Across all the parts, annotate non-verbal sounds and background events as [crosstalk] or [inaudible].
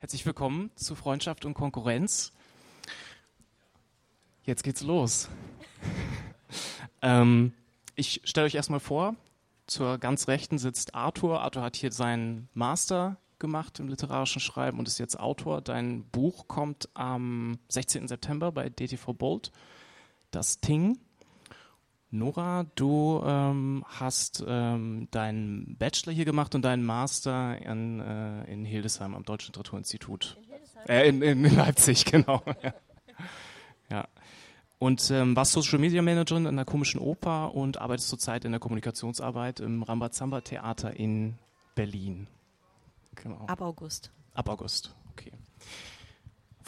Herzlich willkommen zu Freundschaft und Konkurrenz. Jetzt geht's los. [laughs] ähm, ich stelle euch erstmal vor, zur ganz Rechten sitzt Arthur. Arthur hat hier seinen Master gemacht im literarischen Schreiben und ist jetzt Autor. Dein Buch kommt am 16. September bei DTV Bold. Das Ting. Nora, du ähm, hast ähm, deinen Bachelor hier gemacht und deinen Master in, äh, in Hildesheim am Deutschen Literaturinstitut. In, äh, in, in Leipzig, [laughs] genau. ja. ja. Und ähm, warst Social Media Managerin in der Komischen Oper und arbeitest zurzeit in der Kommunikationsarbeit im Rambazamba Theater in Berlin. Genau. Ab August. Ab August, okay.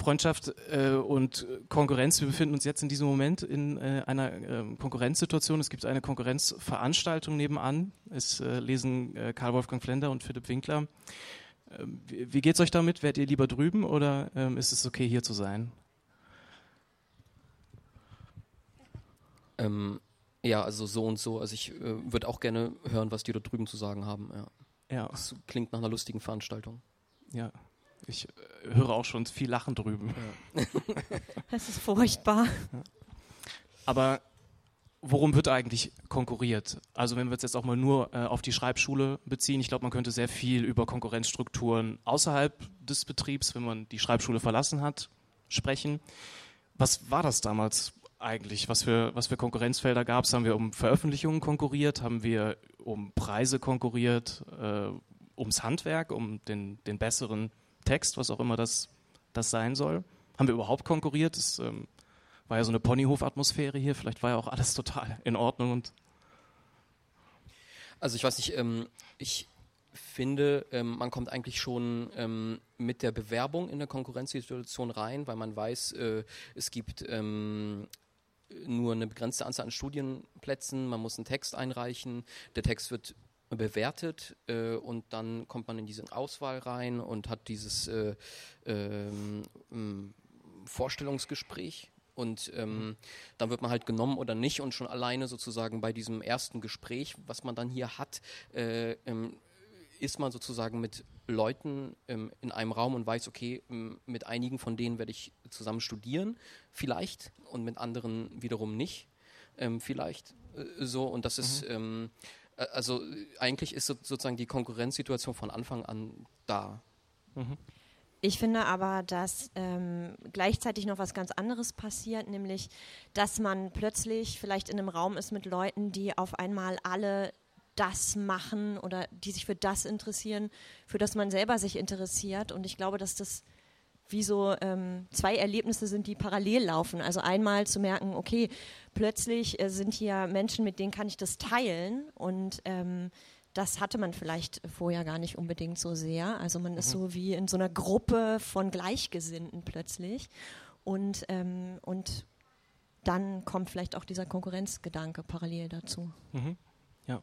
Freundschaft äh, und Konkurrenz. Wir befinden uns jetzt in diesem Moment in äh, einer äh, Konkurrenzsituation. Es gibt eine Konkurrenzveranstaltung nebenan. Es äh, lesen äh, Karl Wolfgang Flender und Philipp Winkler. Ähm, wie, wie es euch damit? Wärt ihr lieber drüben oder ähm, ist es okay, hier zu sein? Ähm, ja, also so und so. Also ich äh, würde auch gerne hören, was die da drüben zu sagen haben. Ja. ja. Das klingt nach einer lustigen Veranstaltung. Ja. Ich äh, höre auch schon viel Lachen drüben. Ja. [laughs] Das ist furchtbar. Aber worum wird eigentlich konkurriert? Also wenn wir es jetzt auch mal nur äh, auf die Schreibschule beziehen, ich glaube, man könnte sehr viel über Konkurrenzstrukturen außerhalb des Betriebs, wenn man die Schreibschule verlassen hat, sprechen. Was war das damals eigentlich? Was für, was für Konkurrenzfelder gab es? Haben wir um Veröffentlichungen konkurriert? Haben wir um Preise konkurriert? Äh, ums Handwerk, um den, den besseren Text, was auch immer das, das sein soll. Haben wir überhaupt konkurriert? Es ähm, war ja so eine Ponyhof-Atmosphäre hier. Vielleicht war ja auch alles total in Ordnung. Und also ich weiß nicht, ähm, ich finde, ähm, man kommt eigentlich schon ähm, mit der Bewerbung in eine Konkurrenzsituation rein, weil man weiß, äh, es gibt ähm, nur eine begrenzte Anzahl an Studienplätzen, man muss einen Text einreichen, der Text wird bewertet äh, und dann kommt man in diese Auswahl rein und hat dieses äh, ähm, Vorstellungsgespräch und ähm, dann wird man halt genommen oder nicht und schon alleine sozusagen bei diesem ersten Gespräch, was man dann hier hat, äh, ähm, ist man sozusagen mit Leuten ähm, in einem Raum und weiß, okay, mit einigen von denen werde ich zusammen studieren, vielleicht, und mit anderen wiederum nicht, ähm, vielleicht äh, so. Und das ist, mhm. ähm, äh, also eigentlich ist sozusagen die Konkurrenzsituation von Anfang an da. Mhm. Ich finde aber, dass ähm, gleichzeitig noch was ganz anderes passiert, nämlich, dass man plötzlich vielleicht in einem Raum ist mit Leuten, die auf einmal alle das machen oder die sich für das interessieren, für das man selber sich interessiert. Und ich glaube, dass das wie so ähm, zwei Erlebnisse sind, die parallel laufen. Also einmal zu merken, okay, plötzlich äh, sind hier Menschen, mit denen kann ich das teilen und ähm, das hatte man vielleicht vorher gar nicht unbedingt so sehr. Also man mhm. ist so wie in so einer Gruppe von Gleichgesinnten plötzlich und, ähm, und dann kommt vielleicht auch dieser Konkurrenzgedanke parallel dazu. Mhm. Ja.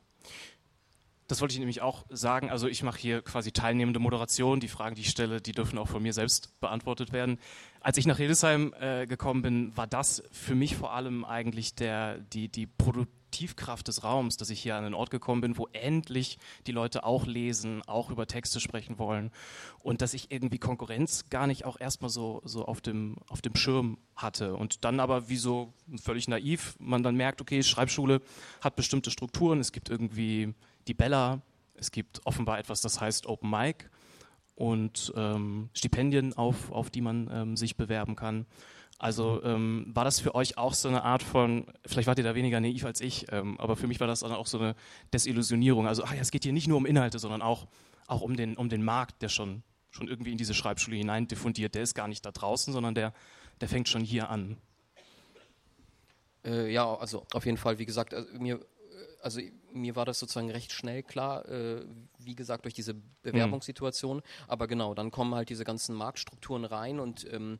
Das wollte ich nämlich auch sagen. Also ich mache hier quasi teilnehmende Moderation. Die Fragen, die ich stelle, die dürfen auch von mir selbst beantwortet werden. Als ich nach Hildesheim äh, gekommen bin, war das für mich vor allem eigentlich der, die, die Produktivkraft des Raums, dass ich hier an einen Ort gekommen bin, wo endlich die Leute auch lesen, auch über Texte sprechen wollen und dass ich irgendwie Konkurrenz gar nicht auch erstmal so, so auf, dem, auf dem Schirm hatte. Und dann aber wie so völlig naiv, man dann merkt, okay, Schreibschule hat bestimmte Strukturen, es gibt irgendwie die Bella. Es gibt offenbar etwas, das heißt Open Mic und ähm, Stipendien, auf, auf die man ähm, sich bewerben kann. Also ähm, war das für euch auch so eine Art von, vielleicht wart ihr da weniger naiv als ich, ähm, aber für mich war das dann auch so eine Desillusionierung. Also ach ja, es geht hier nicht nur um Inhalte, sondern auch, auch um, den, um den Markt, der schon, schon irgendwie in diese Schreibschule hinein diffundiert. Der ist gar nicht da draußen, sondern der, der fängt schon hier an. Äh, ja, also auf jeden Fall, wie gesagt, also mir also mir war das sozusagen recht schnell klar, äh, wie gesagt, durch diese Bewerbungssituation. Mhm. Aber genau, dann kommen halt diese ganzen Marktstrukturen rein und ähm,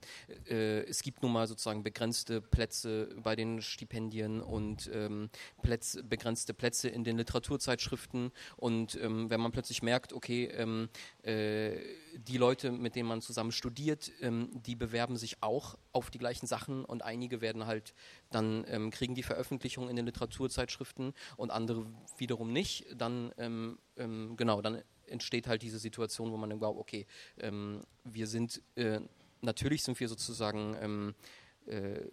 äh, es gibt nun mal sozusagen begrenzte Plätze bei den Stipendien und ähm, Plätze, begrenzte Plätze in den Literaturzeitschriften. Und ähm, wenn man plötzlich merkt, okay, ähm, äh, die Leute, mit denen man zusammen studiert, ähm, die bewerben sich auch auf die gleichen Sachen und einige werden halt dann ähm, kriegen die Veröffentlichung in den Literaturzeitschriften und andere wiederum nicht, dann ähm, genau, dann entsteht halt diese Situation, wo man dann glaubt, okay, ähm, wir sind, äh, natürlich sind wir sozusagen, ähm, äh,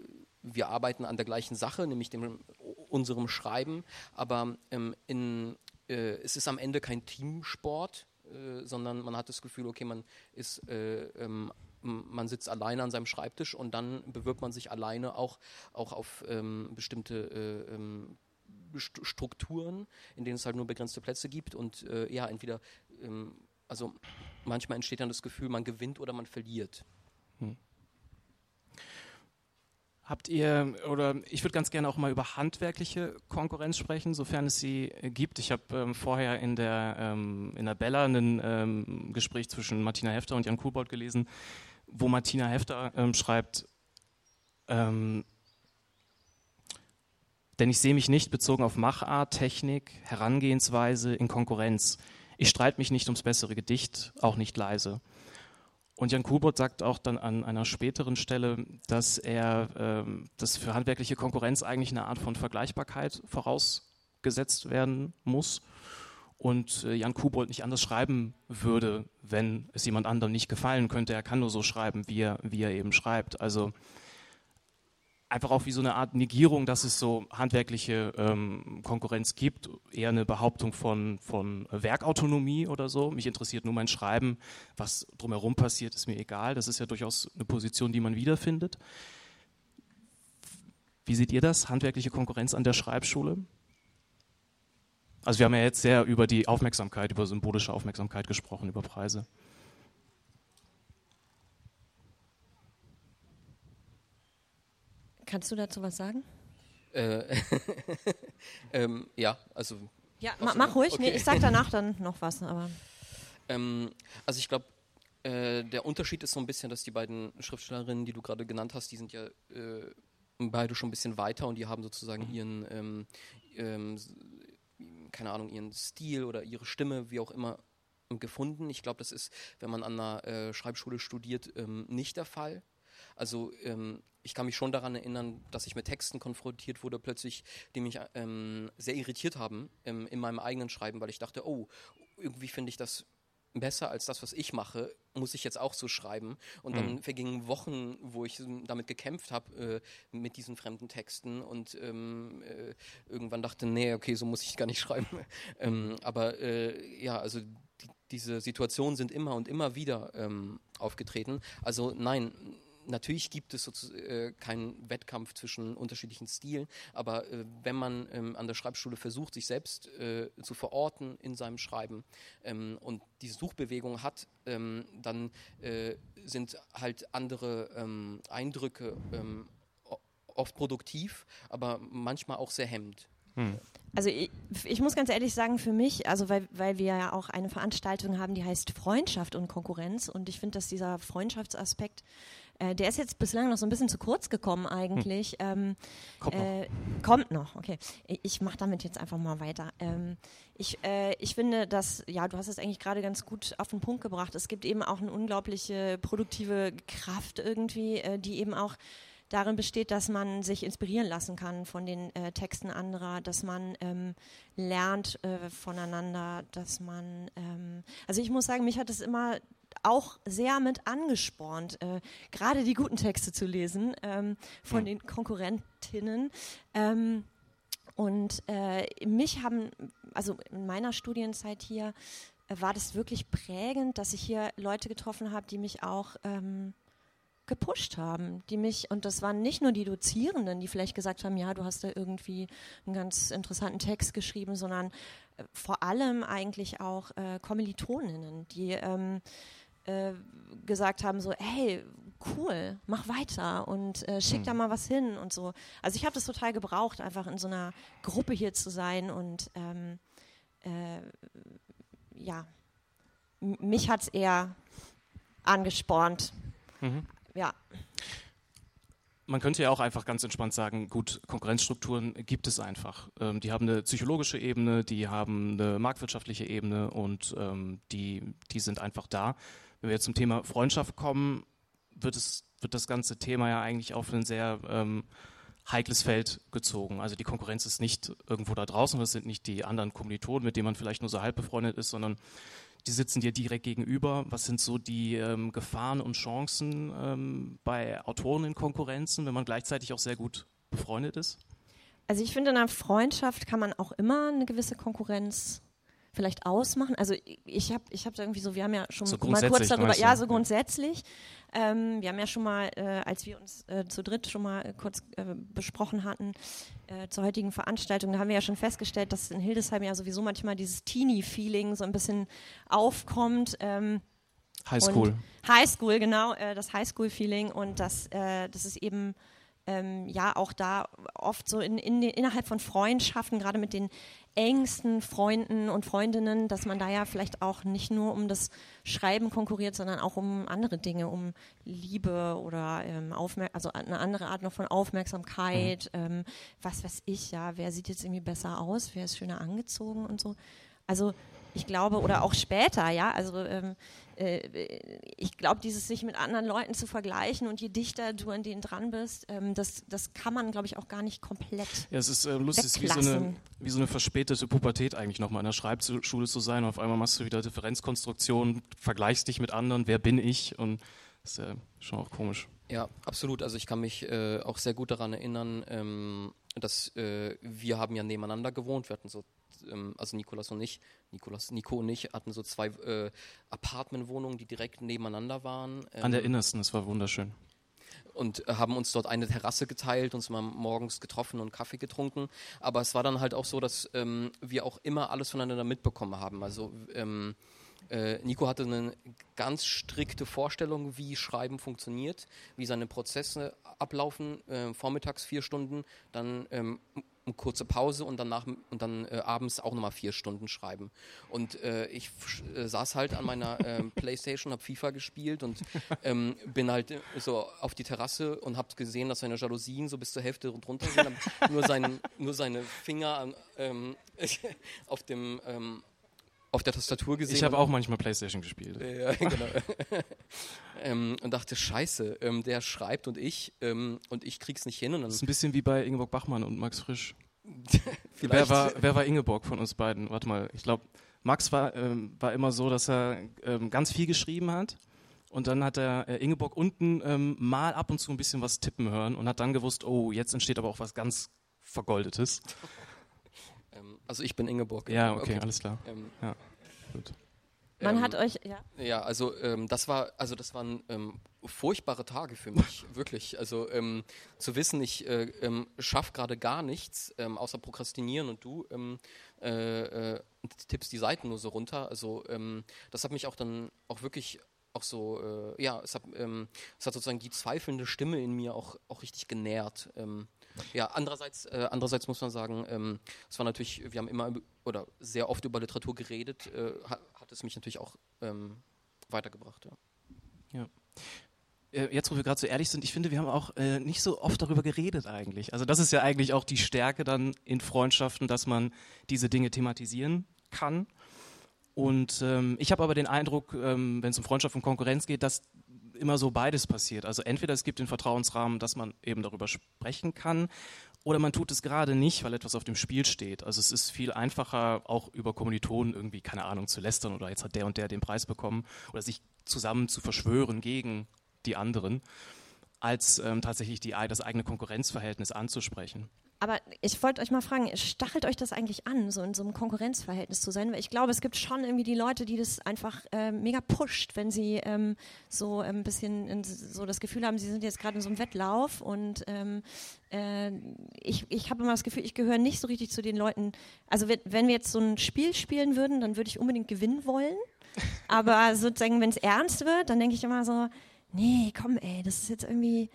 wir arbeiten an der gleichen Sache, nämlich dem, unserem Schreiben, aber ähm, in, äh, es ist am Ende kein Teamsport, äh, sondern man hat das Gefühl, okay, man ist äh, ähm, man sitzt alleine an seinem Schreibtisch und dann bewirbt man sich alleine auch, auch auf ähm, bestimmte äh, ähm, Strukturen, in denen es halt nur begrenzte Plätze gibt und äh, ja, entweder, ähm, also manchmal entsteht dann das Gefühl, man gewinnt oder man verliert. Hm. Habt ihr, oder ich würde ganz gerne auch mal über handwerkliche Konkurrenz sprechen, sofern es sie gibt. Ich habe ähm, vorher in der, ähm, in der Bella ein ähm, Gespräch zwischen Martina Hefter und Jan Kubold gelesen, wo Martina Hefter ähm, schreibt, ähm, denn ich sehe mich nicht bezogen auf Machart, Technik, Herangehensweise in Konkurrenz. Ich streite mich nicht ums bessere Gedicht, auch nicht leise. Und Jan Kubot sagt auch dann an einer späteren Stelle, dass er, ähm, dass für handwerkliche Konkurrenz eigentlich eine Art von Vergleichbarkeit vorausgesetzt werden muss und äh, Jan Kubold nicht anders schreiben würde, wenn es jemand anderem nicht gefallen könnte. Er kann nur so schreiben, wie er, wie er eben schreibt. Also einfach auch wie so eine Art Negierung, dass es so handwerkliche ähm, Konkurrenz gibt, eher eine Behauptung von, von Werkautonomie oder so. Mich interessiert nur mein Schreiben, was drumherum passiert, ist mir egal. Das ist ja durchaus eine Position, die man wiederfindet. Wie seht ihr das, handwerkliche Konkurrenz an der Schreibschule? Also wir haben ja jetzt sehr über die Aufmerksamkeit, über symbolische Aufmerksamkeit gesprochen, über Preise. Kannst du dazu was sagen? Äh, [laughs] ähm, ja, also. Ja, ma, mach ruhig. Okay. Nee, ich sag danach dann noch was. Aber. Ähm, also ich glaube, äh, der Unterschied ist so ein bisschen, dass die beiden Schriftstellerinnen, die du gerade genannt hast, die sind ja äh, beide schon ein bisschen weiter und die haben sozusagen ihren, ähm, ähm, keine Ahnung, ihren Stil oder ihre Stimme, wie auch immer, gefunden. Ich glaube, das ist, wenn man an einer äh, Schreibschule studiert, ähm, nicht der Fall. Also ähm, ich kann mich schon daran erinnern, dass ich mit Texten konfrontiert wurde, plötzlich, die mich ähm, sehr irritiert haben ähm, in meinem eigenen Schreiben, weil ich dachte, oh, irgendwie finde ich das besser als das, was ich mache, muss ich jetzt auch so schreiben. Und mhm. dann vergingen Wochen, wo ich damit gekämpft habe, äh, mit diesen fremden Texten und ähm, äh, irgendwann dachte, nee, okay, so muss ich gar nicht [laughs] schreiben. ähm, aber äh, ja, also die, diese Situationen sind immer und immer wieder ähm, aufgetreten. Also nein, natürlich gibt es äh, keinen Wettkampf zwischen unterschiedlichen Stilen, aber äh, wenn man ähm, an der Schreibschule versucht, sich selbst äh, zu verorten in seinem Schreiben ähm, und diese Suchbewegung hat, ähm, dann äh, sind halt andere ähm, Eindrücke ähm, oft produktiv, aber manchmal auch sehr hemmend. Hm. Also ich, ich, muss ganz ehrlich sagen, für mich, also weil, weil wir ja auch eine Veranstaltung haben, die heißt Freundschaft und Konkurrenz und ich finde, dass dieser Freundschaftsaspekt äh, der ist jetzt bislang noch so ein bisschen zu kurz gekommen eigentlich. Hm. Ähm, kommt, äh, noch. kommt noch. okay. Ich, ich mache damit jetzt einfach mal weiter. Ähm, ich, äh, ich finde, dass, ja, du hast es eigentlich gerade ganz gut auf den Punkt gebracht. Es gibt eben auch eine unglaubliche produktive Kraft irgendwie, äh, die eben auch darin besteht, dass man sich inspirieren lassen kann von den äh, Texten anderer, dass man ähm, lernt äh, voneinander, dass man, ähm, also ich muss sagen, mich hat es immer auch sehr mit angespornt, äh, gerade die guten Texte zu lesen ähm, von den Konkurrentinnen. Ähm, und äh, mich haben, also in meiner Studienzeit hier, äh, war das wirklich prägend, dass ich hier Leute getroffen habe, die mich auch ähm, gepusht haben, die mich, und das waren nicht nur die Dozierenden, die vielleicht gesagt haben, ja, du hast da irgendwie einen ganz interessanten Text geschrieben, sondern äh, vor allem eigentlich auch äh, Kommilitoninnen, die ähm, äh, gesagt haben, so, hey, cool, mach weiter und äh, schick mhm. da mal was hin und so. Also ich habe das total gebraucht, einfach in so einer Gruppe hier zu sein und ähm, äh, ja, mich hat es eher angespornt. Mhm. Ja. Man könnte ja auch einfach ganz entspannt sagen, gut, Konkurrenzstrukturen gibt es einfach. Ähm, die haben eine psychologische Ebene, die haben eine marktwirtschaftliche Ebene und ähm, die, die sind einfach da. Wenn wir jetzt zum Thema Freundschaft kommen, wird, es, wird das ganze Thema ja eigentlich auf ein sehr ähm, heikles Feld gezogen. Also die Konkurrenz ist nicht irgendwo da draußen, das sind nicht die anderen Kommilitonen, mit denen man vielleicht nur so halb befreundet ist, sondern die sitzen dir direkt gegenüber. Was sind so die ähm, Gefahren und Chancen ähm, bei Autoren in Konkurrenzen, wenn man gleichzeitig auch sehr gut befreundet ist? Also ich finde, in einer Freundschaft kann man auch immer eine gewisse Konkurrenz vielleicht ausmachen. Also ich habe ich hab irgendwie so, wir haben ja schon So mal kurz darüber, ja, so grundsätzlich. Ähm, wir haben ja schon mal, äh, als wir uns äh, zu dritt schon mal äh, kurz äh, besprochen hatten äh, zur heutigen Veranstaltung, da haben wir ja schon festgestellt, dass in Hildesheim ja sowieso manchmal dieses Teenie-Feeling so ein bisschen aufkommt. Ähm, Highschool. Highschool, genau, äh, das Highschool-Feeling und das, das ist eben ähm, ja auch da oft so in, in, innerhalb von Freundschaften, gerade mit den engsten Freunden und Freundinnen, dass man da ja vielleicht auch nicht nur um das Schreiben konkurriert, sondern auch um andere Dinge, um Liebe oder ähm, Aufmer also eine andere Art noch von Aufmerksamkeit, ähm, was weiß ich, ja, wer sieht jetzt irgendwie besser aus, wer ist schöner angezogen und so. Also ich glaube, oder auch später, ja, also ähm, äh, ich glaube, dieses sich mit anderen Leuten zu vergleichen und je dichter du an denen dran bist, ähm, das, das kann man, glaube ich, auch gar nicht komplett. Ja, es ist äh, lustig, es ist wie so, eine, wie so eine verspätete Pubertät eigentlich nochmal in der Schreibschule zu sein. Und auf einmal machst du wieder Differenzkonstruktion, vergleichst dich mit anderen, wer bin ich? Und das ist ja schon auch komisch. Ja, absolut. Also ich kann mich äh, auch sehr gut daran erinnern, ähm, dass äh, wir haben ja nebeneinander gewohnt. Wir hatten so, ähm, also Nikolas und ich, Nikolas, Nico und ich hatten so zwei äh, Apartmentwohnungen, die direkt nebeneinander waren. An der ähm, Innersten, das war wunderschön. und äh, haben uns dort eine Terrasse geteilt, uns mal morgens getroffen und Kaffee getrunken. Aber es war dann halt auch so, dass ähm, wir auch immer alles voneinander mitbekommen haben. Also ähm, äh, Nico hatte eine ganz strikte Vorstellung, wie Schreiben funktioniert, wie seine Prozesse ablaufen. Äh, vormittags vier Stunden, dann ähm, eine kurze Pause und danach und dann äh, abends auch nochmal vier Stunden schreiben. Und äh, ich äh, saß halt an meiner ähm, [laughs] Playstation, habe FIFA gespielt und ähm, bin halt äh, so auf die Terrasse und habe gesehen, dass seine Jalousien so bis zur Hälfte drunter sind. Nur, seinen, nur seine Finger ähm, [laughs] auf dem ähm, auf der Tastatur gesehen. Ich habe auch manchmal Playstation gespielt. ja, genau. [laughs] ähm, und dachte, scheiße, ähm, der schreibt und ich ähm, und ich krieg's nicht hin und dann Das ist ein bisschen wie bei Ingeborg Bachmann und Max Frisch. [laughs] Wer war, wer war Ingeborg von uns beiden? Warte mal, ich glaube, Max war, ähm, war immer so, dass er ähm, ganz viel geschrieben hat. Und dann hat er äh, Ingeborg unten ähm, mal ab und zu ein bisschen was tippen hören und hat dann gewusst, oh, jetzt entsteht aber auch was ganz Vergoldetes. [laughs] ähm, also ich bin Ingeborg. Ja, okay, alles klar. Ähm, Gut. Man ähm, hat euch, ja. Ja, also ähm, das war, also das waren ähm, furchtbare Tage für mich, [laughs] wirklich. Also ähm, zu wissen, ich äh, ähm, schaffe gerade gar nichts, ähm, außer prokrastinieren und du ähm, äh, äh, tippst die Seiten nur so runter. Also ähm, das hat mich auch dann auch wirklich auch so, äh, ja, es hat, ähm, es hat sozusagen die zweifelnde Stimme in mir auch, auch richtig genährt. Ja, andererseits, äh, andererseits muss man sagen, ähm, es war natürlich, wir haben immer oder sehr oft über Literatur geredet, äh, hat, hat es mich natürlich auch ähm, weitergebracht. Ja. Äh, Jetzt, wo wir gerade so ehrlich sind, ich finde, wir haben auch äh, nicht so oft darüber geredet eigentlich. Also das ist ja eigentlich auch die Stärke dann in Freundschaften, dass man diese Dinge thematisieren kann. Und ähm, ich habe aber den Eindruck, ähm, wenn es um Freundschaft und Konkurrenz geht, dass immer so beides passiert. Also entweder es gibt den Vertrauensrahmen, dass man eben darüber sprechen kann, oder man tut es gerade nicht, weil etwas auf dem Spiel steht. Also es ist viel einfacher, auch über Kommilitonen irgendwie, keine Ahnung, zu lästern oder jetzt hat der und der den Preis bekommen oder sich zusammen zu verschwören gegen die anderen, als ähm, tatsächlich die, das eigene Konkurrenzverhältnis anzusprechen. Aber ich wollte euch mal fragen, stachelt euch das eigentlich an, so in so einem Konkurrenzverhältnis zu sein? Weil ich glaube, es gibt schon irgendwie die Leute, die das einfach äh, mega pusht, wenn sie ähm, so ein bisschen in, so das Gefühl haben, sie sind jetzt gerade in so einem Wettlauf und ähm, äh, ich, ich habe immer das Gefühl, ich gehöre nicht so richtig zu den Leuten. Also wenn, wenn wir jetzt so ein Spiel spielen würden, dann würde ich unbedingt gewinnen wollen. [laughs] Aber sozusagen, wenn es ernst wird, dann denke ich immer so, nee, komm, ey, das ist jetzt irgendwie,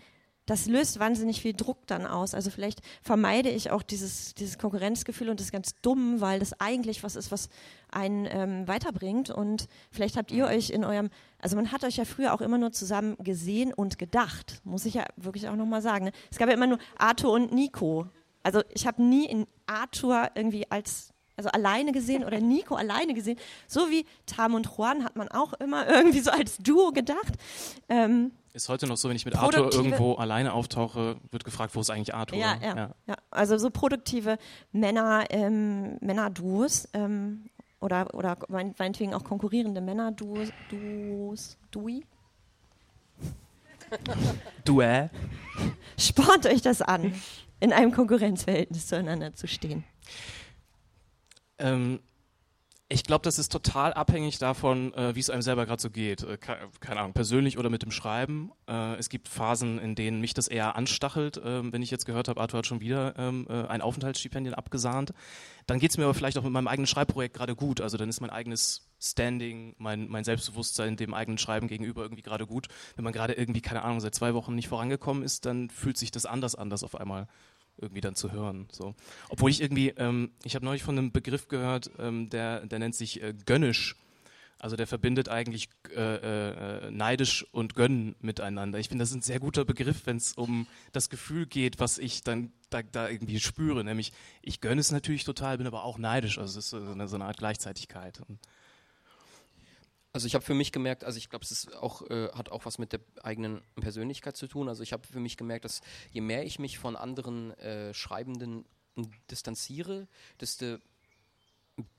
das löst wahnsinnig viel Druck dann aus. Also vielleicht vermeide ich auch dieses, dieses Konkurrenzgefühl und das ist ganz dumm, weil das eigentlich was ist, was einen ähm, weiterbringt. Und vielleicht habt ihr euch in eurem, also man hat euch ja früher auch immer nur zusammen gesehen und gedacht, muss ich ja wirklich auch nochmal sagen. Ne? Es gab ja immer nur Arthur und Nico. Also ich habe nie in Arthur irgendwie als also alleine gesehen oder Nico alleine gesehen. So wie Tam und Juan hat man auch immer irgendwie so als Duo gedacht. Ähm, Ist heute noch so, wenn ich mit Arthur irgendwo alleine auftauche, wird gefragt, wo ist eigentlich Arthur? Ja, ja, ja. Also so produktive Männer, ähm, Männerduos. Ähm, oder, oder meinetwegen auch konkurrierende Männer, Duos, Dui? [laughs] Duell. Spornt euch das an, in einem Konkurrenzverhältnis zueinander zu stehen? Ähm, ich glaube, das ist total abhängig davon, äh, wie es einem selber gerade so geht. Äh, keine Ahnung, persönlich oder mit dem Schreiben. Äh, es gibt Phasen, in denen mich das eher anstachelt, ähm, wenn ich jetzt gehört habe, Arthur hat schon wieder ähm, äh, ein Aufenthaltsstipendien abgesahnt. Dann geht es mir aber vielleicht auch mit meinem eigenen Schreibprojekt gerade gut. Also dann ist mein eigenes Standing, mein, mein Selbstbewusstsein dem eigenen Schreiben gegenüber irgendwie gerade gut. Wenn man gerade irgendwie, keine Ahnung, seit zwei Wochen nicht vorangekommen ist, dann fühlt sich das anders an, das auf einmal irgendwie dann zu hören. So. Obwohl ich irgendwie, ähm, ich habe neulich von einem Begriff gehört, ähm, der, der nennt sich äh, gönnisch. Also der verbindet eigentlich äh, äh, neidisch und gönnen miteinander. Ich finde, das ist ein sehr guter Begriff, wenn es um das Gefühl geht, was ich dann da, da, irgendwie spüre. Nämlich, ich gönne es natürlich total, bin aber auch neidisch. Also es ist so eine, so eine Art Gleichzeitigkeit. Und also ich habe für mich gemerkt, also ich glaube, es ist auch, äh, hat auch was mit der eigenen Persönlichkeit zu tun. Also ich habe für mich gemerkt, dass je mehr ich mich von anderen äh, Schreibenden distanziere, desto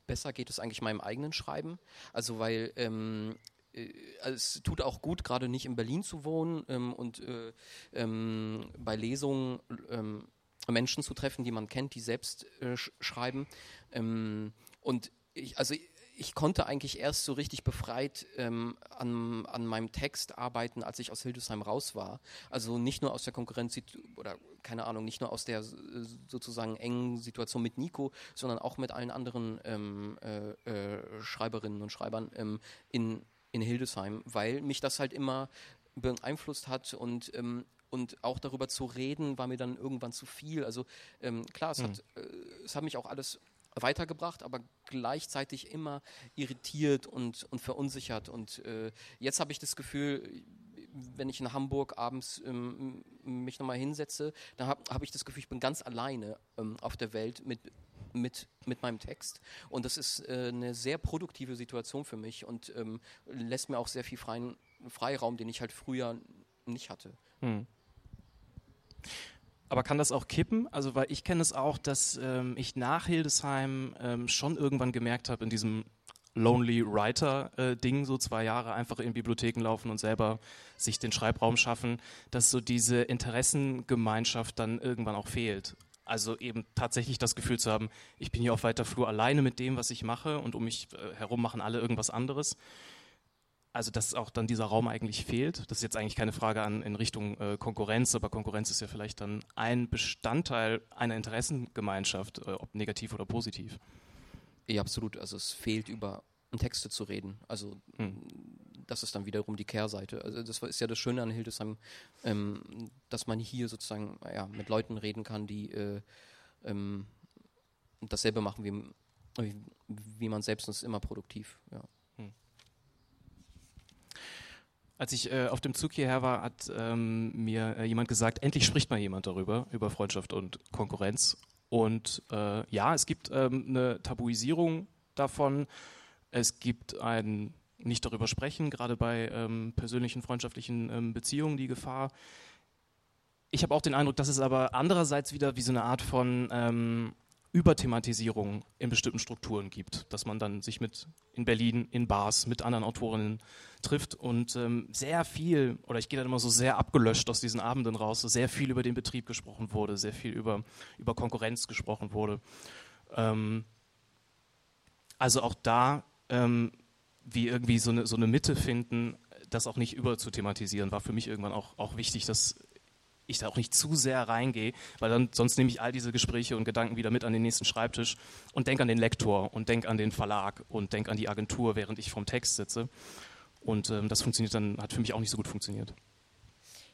besser geht es eigentlich meinem eigenen Schreiben. Also weil ähm, äh, es tut auch gut, gerade nicht in Berlin zu wohnen ähm, und äh, ähm, bei Lesungen ähm, Menschen zu treffen, die man kennt, die selbst äh, sch schreiben. Ähm, und ich, also ich konnte eigentlich erst so richtig befreit ähm, an, an meinem Text arbeiten, als ich aus Hildesheim raus war. Also nicht nur aus der Konkurrenz oder keine Ahnung, nicht nur aus der sozusagen engen Situation mit Nico, sondern auch mit allen anderen ähm, äh, äh, Schreiberinnen und Schreibern ähm, in, in Hildesheim, weil mich das halt immer beeinflusst hat und ähm, und auch darüber zu reden, war mir dann irgendwann zu viel. Also ähm, klar, es, mhm. hat, äh, es hat mich auch alles weitergebracht, aber gleichzeitig immer irritiert und, und verunsichert. Und äh, jetzt habe ich das Gefühl, wenn ich in Hamburg abends ähm, mich nochmal hinsetze, dann habe hab ich das Gefühl, ich bin ganz alleine ähm, auf der Welt mit, mit, mit meinem Text. Und das ist äh, eine sehr produktive Situation für mich und ähm, lässt mir auch sehr viel freien Freiraum, den ich halt früher nicht hatte. Hm. Aber kann das auch kippen? Also, weil ich kenne es auch, dass ähm, ich nach Hildesheim ähm, schon irgendwann gemerkt habe, in diesem Lonely Writer-Ding, äh, so zwei Jahre einfach in Bibliotheken laufen und selber sich den Schreibraum schaffen, dass so diese Interessengemeinschaft dann irgendwann auch fehlt. Also eben tatsächlich das Gefühl zu haben, ich bin hier auf weiter Flur alleine mit dem, was ich mache und um mich äh, herum machen alle irgendwas anderes also dass auch dann dieser Raum eigentlich fehlt. Das ist jetzt eigentlich keine Frage an, in Richtung äh, Konkurrenz, aber Konkurrenz ist ja vielleicht dann ein Bestandteil einer Interessengemeinschaft, äh, ob negativ oder positiv. Ja, absolut. Also es fehlt über Texte zu reden. Also hm. das ist dann wiederum die Kehrseite. Also das ist ja das Schöne an Hildesheim, ähm, dass man hier sozusagen ja, mit Leuten reden kann, die äh, ähm, dasselbe machen wie, wie, wie man selbst und ist immer produktiv. Ja. Als ich äh, auf dem Zug hierher war, hat ähm, mir äh, jemand gesagt, endlich spricht mal jemand darüber, über Freundschaft und Konkurrenz. Und äh, ja, es gibt ähm, eine Tabuisierung davon. Es gibt ein nicht darüber sprechen, gerade bei ähm, persönlichen freundschaftlichen ähm, Beziehungen die Gefahr. Ich habe auch den Eindruck, dass es aber andererseits wieder wie so eine Art von ähm, Überthematisierung in bestimmten Strukturen gibt, dass man dann sich mit in Berlin in Bars mit anderen Autorinnen trifft und ähm, sehr viel, oder ich gehe dann immer so sehr abgelöscht aus diesen Abenden raus, sehr viel über den Betrieb gesprochen wurde, sehr viel über, über Konkurrenz gesprochen wurde. Ähm, also auch da ähm, wie irgendwie so eine, so eine Mitte finden, das auch nicht überzuthematisieren, war für mich irgendwann auch, auch wichtig, dass ich da auch nicht zu sehr reingehe, weil dann sonst nehme ich all diese Gespräche und Gedanken wieder mit an den nächsten Schreibtisch und denke an den Lektor und denke an den Verlag und denke an die Agentur, während ich vom Text sitze. Und ähm, das funktioniert dann, hat für mich auch nicht so gut funktioniert.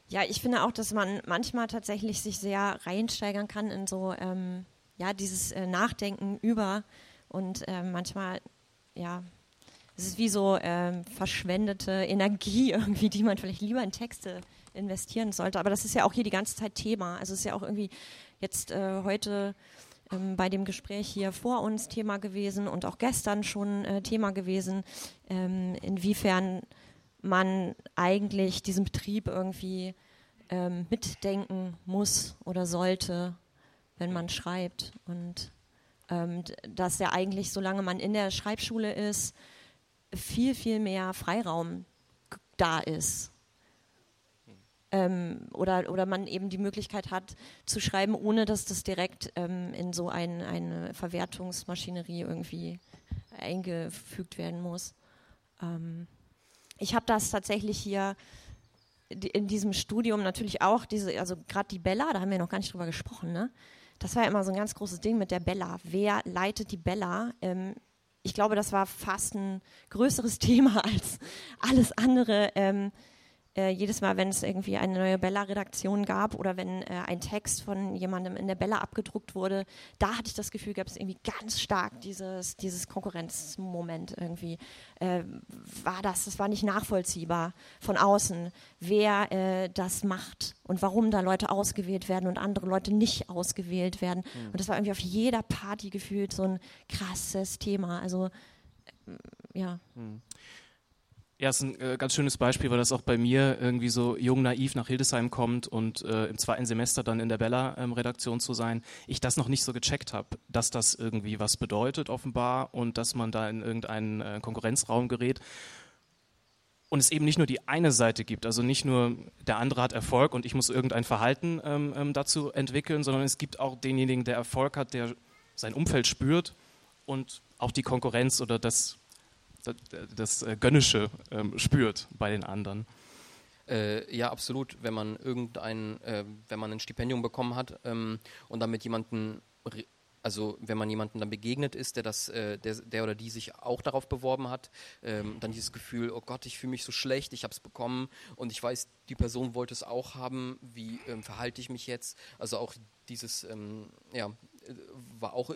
Ja, ich finde auch, dass man manchmal tatsächlich sich sehr reinsteigern kann in so, ähm, ja, dieses äh, Nachdenken über und äh, manchmal, ja, es ist wie so ähm, verschwendete Energie [laughs] irgendwie, die man vielleicht lieber in Texte investieren sollte. Aber das ist ja auch hier die ganze Zeit Thema. Also es ist ja auch irgendwie jetzt äh, heute ähm, bei dem Gespräch hier vor uns Thema gewesen und auch gestern schon äh, Thema gewesen, ähm, inwiefern man eigentlich diesen Betrieb irgendwie ähm, mitdenken muss oder sollte, wenn man schreibt. Und Ähm, dass ja eigentlich, solange man in der Schreibschule ist, viel, viel mehr Freiraum da ist. Ähm, oder, oder man eben die Möglichkeit hat zu schreiben, ohne dass das direkt ähm, in so ein, eine Verwertungsmaschinerie irgendwie eingefügt werden muss. Ähm, ich habe das tatsächlich hier in diesem Studium natürlich auch, diese, also gerade die Bella, da haben wir noch gar nicht drüber gesprochen, ne? Das war ja immer so ein ganz großes Ding mit der Bella. Wer leitet die Bella? Ähm, ich glaube, das war fast ein größeres [laughs] Thema als alles andere. Äh, jedes Mal, wenn es irgendwie eine neue Bella-Redaktion gab oder wenn äh, ein Text von jemandem in der Bella abgedruckt wurde, da hatte ich das Gefühl, gab es irgendwie ganz stark dieses, dieses Konkurrenzmoment irgendwie. Äh, war das, das war nicht nachvollziehbar von außen, wer äh, das macht und warum da Leute ausgewählt werden und andere Leute nicht ausgewählt werden. Mhm. Und das war irgendwie auf jeder Party gefühlt so ein krasses Thema. Also, äh, ja. Mhm. Ja, ist ein äh, ganz schönes Beispiel, weil das auch bei mir irgendwie so jung naiv nach Hildesheim kommt und äh, im zweiten Semester dann in der Bella-Redaktion ähm, zu sein, ich das noch nicht so gecheckt habe, dass das irgendwie was bedeutet offenbar und dass man da in irgendeinen äh, Konkurrenzraum gerät. Und es eben nicht nur die eine Seite gibt, also nicht nur der andere hat Erfolg und ich muss irgendein Verhalten ähm, ähm, dazu entwickeln, sondern es gibt auch denjenigen, der Erfolg hat, der sein Umfeld spürt und auch die Konkurrenz oder das das, äh, Gönnische ähm, spürt bei den anderen. Äh, ja, absolut. Wenn man irgendein, äh, wenn man ein Stipendium bekommen hat ähm, und dann mit jemandem, also wenn man jemandem dann begegnet ist, der das, äh, der, der oder die sich auch darauf beworben hat, ähm, dann dieses Gefühl, oh Gott, ich fühle mich so schlecht, ich habe es bekommen und ich weiß, die Person wollte es auch haben. Wie ähm, verhalte ich mich jetzt? Also auch dieses, ähm, ja, äh, war auch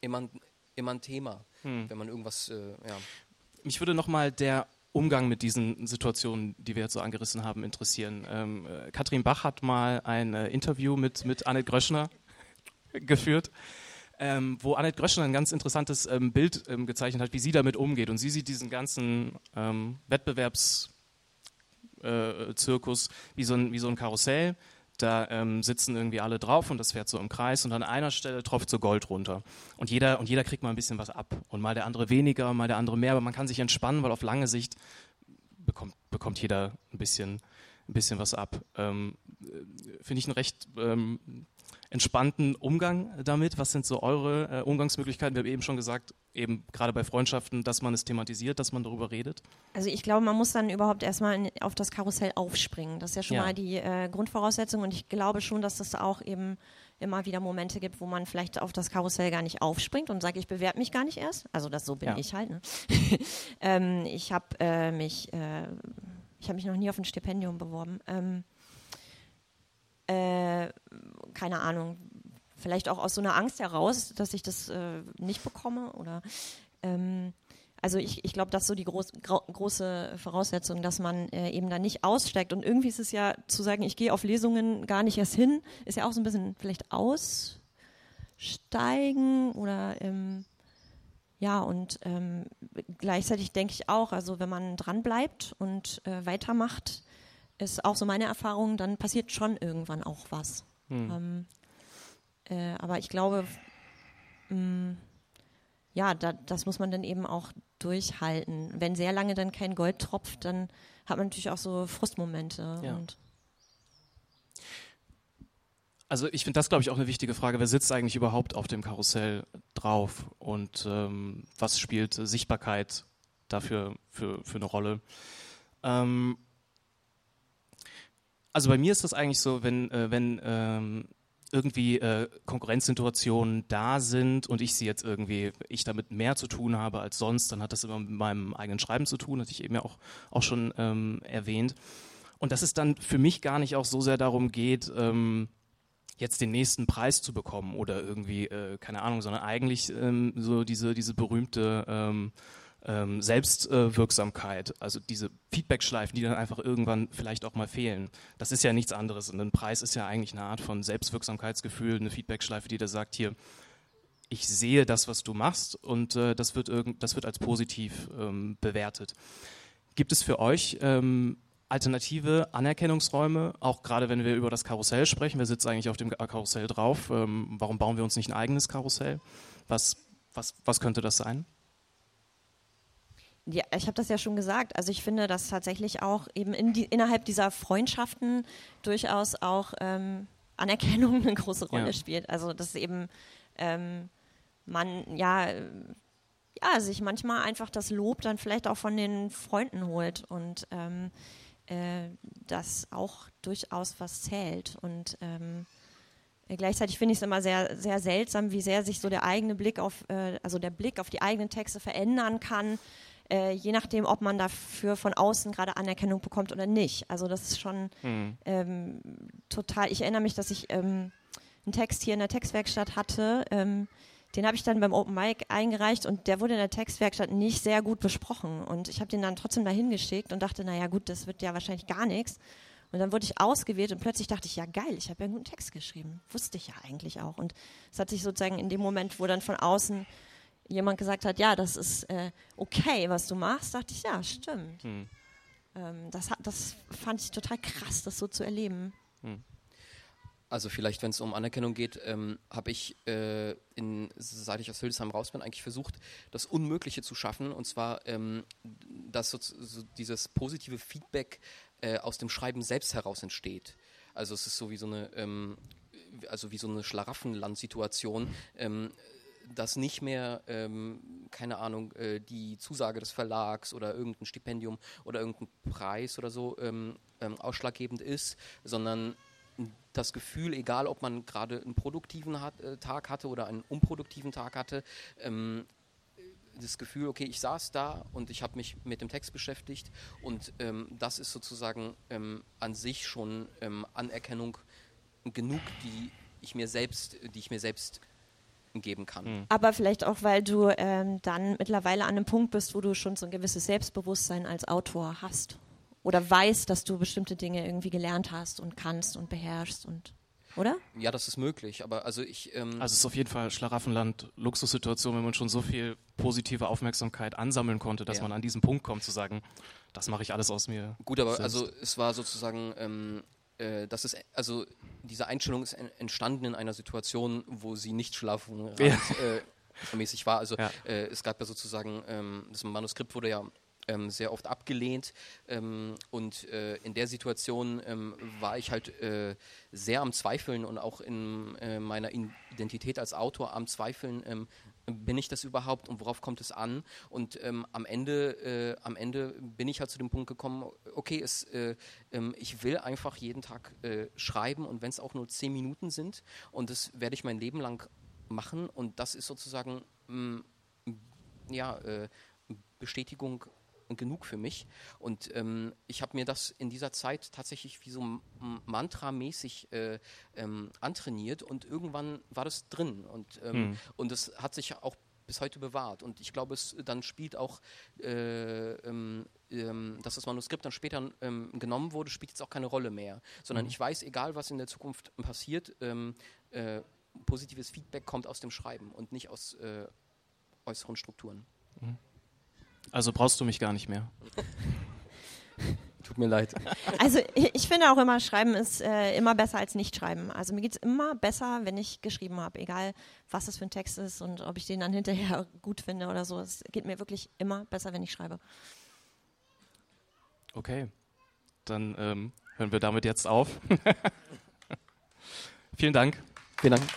immer, immer ein Thema, hm. wenn man irgendwas, äh, ja mich würde nochmal der Umgang mit diesen Situationen, die wir jetzt so angerissen haben, interessieren. Ähm, äh, Katrin Bach hat mal ein äh, Interview mit, mit Annette Gröschner [laughs] geführt, ähm, wo Annette Gröschner ein ganz interessantes ähm, Bild ähm, gezeichnet hat, wie sie damit umgeht. Und sie sieht diesen ganzen ähm, Wettbewerbszirkus äh, wie, so wie so ein Karussell da ähm, sitzen irgendwie alle drauf und das fährt so im Kreis und an einer Stelle tropft so Gold runter. Und jeder, und jeder kriegt mal ein bisschen was ab. Und mal der andere weniger, mal der andere mehr, aber man kann sich entspannen, weil auf lange Sicht bekommt, bekommt jeder ein bisschen, ein bisschen was ab. Ähm, äh, Finde ich einen recht ähm, entspannten Umgang damit. Was sind so eure äh, Umgangsmöglichkeiten? Wir haben eben schon gesagt, eben gerade bei Freundschaften, dass man es thematisiert, dass man darüber redet? Also ich glaube, man muss dann überhaupt erstmal in, auf das Karussell aufspringen. Das ist ja schon ja. mal die äh, Grundvoraussetzung und ich glaube schon, dass es auch eben immer wieder Momente gibt, wo man vielleicht auf das Karussell gar nicht aufspringt und sagt, ich bewerbe mich gar nicht erst. Also das so bin ja. ich halt. Ne? [laughs] ähm, ich habe äh, mich, äh, ich habe mich noch nie auf ein Stipendium beworben. Ähm, äh, keine Ahnung, vielleicht auch aus so einer Angst heraus, dass ich das äh, nicht bekomme oder ähm, also ich, ich glaube, das ist so die groß, große Voraussetzung, dass man äh, eben da nicht aussteigt. Und irgendwie ist es ja zu sagen, ich gehe auf Lesungen gar nicht erst hin, ist ja auch so ein bisschen vielleicht aussteigen oder ähm, ja, und ähm, gleichzeitig denke ich auch, also wenn man dran bleibt und äh, weitermacht, ist auch so meine Erfahrung, dann passiert schon irgendwann auch was. Hm. Ähm, äh, aber ich glaube, mh, mm, ja, da, das muss man dann eben auch durchhalten. Wenn sehr lange dann kein Gold tropft, dann hat man natürlich auch so Frustmomente. Ja. Also ich finde das, glaube ich, auch eine wichtige Frage. Wer sitzt eigentlich überhaupt auf dem Karussell drauf und ähm, was spielt Sichtbarkeit dafür für, für eine Rolle? Ähm, also bei mir ist das eigentlich so, wenn, äh, wenn ähm, irgendwie äh, Konkurrenzsituationen da sind und ich sie jetzt irgendwie, ich damit mehr zu tun habe als sonst, dann hat das immer mit meinem eigenen Schreiben zu tun, hatte ich eben ja auch, auch schon ähm, erwähnt. Und dass es dann für mich gar nicht auch so sehr darum geht, ähm, jetzt den nächsten Preis zu bekommen oder irgendwie, äh, keine Ahnung, sondern eigentlich ähm, so diese, diese berühmte ähm, ähm, Selbstwirksamkeit, also diese Feedbackschleifen, die dann einfach irgendwann vielleicht auch mal fehlen. Das ist ja nichts anderes. Und ein Preis ist ja eigentlich eine Art von Selbstwirksamkeitsgefühl, eine Feedbackschleife, die da sagt, hier, ich sehe das, was du machst und äh, das, wird irgend, das wird als positiv ähm, bewertet. Gibt es für euch ähm, alternative Anerkennungsräume, auch gerade wenn wir über das Karussell sprechen. Wer sitzt eigentlich auf dem Karussell drauf? Ähm, warum bauen wir uns nicht ein eigenes Karussell? Was, was, was könnte das sein? Ja, ich habe das ja schon gesagt. Also ich finde, dass tatsächlich auch eben in die, innerhalb dieser Freundschaften durchaus auch ähm, Anerkennung eine große Rolle ja. spielt. Also dass eben ähm, man ja ja sich manchmal einfach das Lob dann vielleicht auch von den Freunden holt und ähm, äh, das auch durchaus was zählt und ähm, Gleichzeitig finde ich es immer sehr, sehr seltsam, wie sehr sich so der eigene Blick auf, äh, also der Blick auf die eigenen Texte verändern kann, äh, je nachdem, ob man dafür von außen gerade Anerkennung bekommt oder nicht. Also das ist schon mhm. ähm, total. Ich erinnere mich, dass ich ähm, einen Text hier in der Textwerkstatt hatte. Ähm, den habe ich dann beim Open Mic eingereicht und der wurde in der Textwerkstatt nicht sehr gut besprochen. Und ich habe den dann trotzdem dahin geschickt und dachte, naja gut, das wird ja wahrscheinlich gar nichts. Und dann wurde ich ausgewählt und plötzlich dachte ich, ja geil, ich habe ja einen guten Text geschrieben. Wusste ich ja eigentlich auch. Und es hat sich sozusagen in dem Moment, wo dann von außen jemand gesagt hat, ja, das ist äh, okay, was du machst, dachte ich, ja, stimmt. Hm. Ähm, das, hat, das fand ich total krass, das so zu erleben. Hm. Also vielleicht, wenn es um Anerkennung geht, ähm, habe ich, äh, in, seit ich aus Hildesheim raus bin, eigentlich versucht, das Unmögliche zu schaffen. Und zwar, ähm, dass so, so dieses positive Feedback äh, aus dem Schreiben selbst heraus entsteht. Also es ist so wie so eine, ähm, also wie so eine Schlaraffenland-Situation. Ähm, dass nicht mehr, ähm, keine Ahnung, äh, die Zusage des Verlags oder irgendein Stipendium oder irgendein Preis oder so ähm, ausschlaggebend ist, sondern das Gefühl, egal ob man gerade einen produktiven hat, äh, Tag hatte oder einen unproduktiven Tag hatte, ähm, das Gefühl, okay, ich saß da und ich habe mich mit dem Text beschäftigt und ähm, das ist sozusagen ähm, an sich schon ähm, Anerkennung genug, die ich mir selbst, die ich mir selbst geben kann. Mhm. Aber vielleicht auch, weil du ähm, dann mittlerweile an einem Punkt bist, wo du schon so ein gewisses Selbstbewusstsein als Autor hast. Oder weißt, dass du bestimmte Dinge irgendwie gelernt hast und kannst und beherrschst und oder? Ja, das ist möglich, aber also ich. Ähm also es ist auf jeden Fall Schlaraffenland, Luxussituation, wenn man schon so viel positive Aufmerksamkeit ansammeln konnte, dass ja. man an diesen Punkt kommt zu sagen, das mache ich alles aus mir. Gut, aber selbst. also es war sozusagen ähm, äh, das ist, also diese Einstellung ist entstanden in einer Situation, wo sie nicht schlafen ja. äh, mäßig war. Also ja. äh, es gab ja sozusagen, ähm, das Manuskript wurde ja ähm, sehr oft abgelehnt ähm, und äh, in der Situation ähm, war ich halt äh, sehr am Zweifeln und auch in äh, meiner Identität als Autor am Zweifeln, ähm, bin ich das überhaupt und worauf kommt es an? Und ähm, am Ende, äh, am Ende bin ich halt zu dem Punkt gekommen, okay, es, äh, ähm, ich will einfach jeden Tag äh, schreiben und wenn es auch nur zehn Minuten sind und das werde ich mein Leben lang machen und das ist sozusagen mh, mm, ja Bestätigung genug für mich. Und ähm, ich habe mir das in dieser Zeit tatsächlich wie so mantramäßig äh, ähm, antrainiert und irgendwann war das drin. Und, ähm, hm. und es hat sich auch bis heute bewahrt. Und ich glaube, es dann spielt auch, äh, ähm, ähm, dass das Manuskript dann später ähm, genommen wurde, spielt jetzt auch keine Rolle mehr. Sondern mhm. ich weiß, egal was in der Zukunft passiert, ähm, äh, positives Feedback kommt aus dem Schreiben und nicht aus äh, äußeren Strukturen. Mhm. Also brauchst du mich gar nicht mehr. [laughs] Tut mir leid. Also ich, finde auch immer, Schreiben ist äh, immer besser als nicht schreiben. Also mir geht es immer besser, wenn ich geschrieben habe, egal was das für ein Text ist und ob ich den dann hinterher [laughs] gut finde oder so. Es geht mir wirklich immer besser, wenn ich schreibe. Okay, dann ähm, hören wir damit jetzt auf. [laughs] Vielen Dank. Vielen Dank.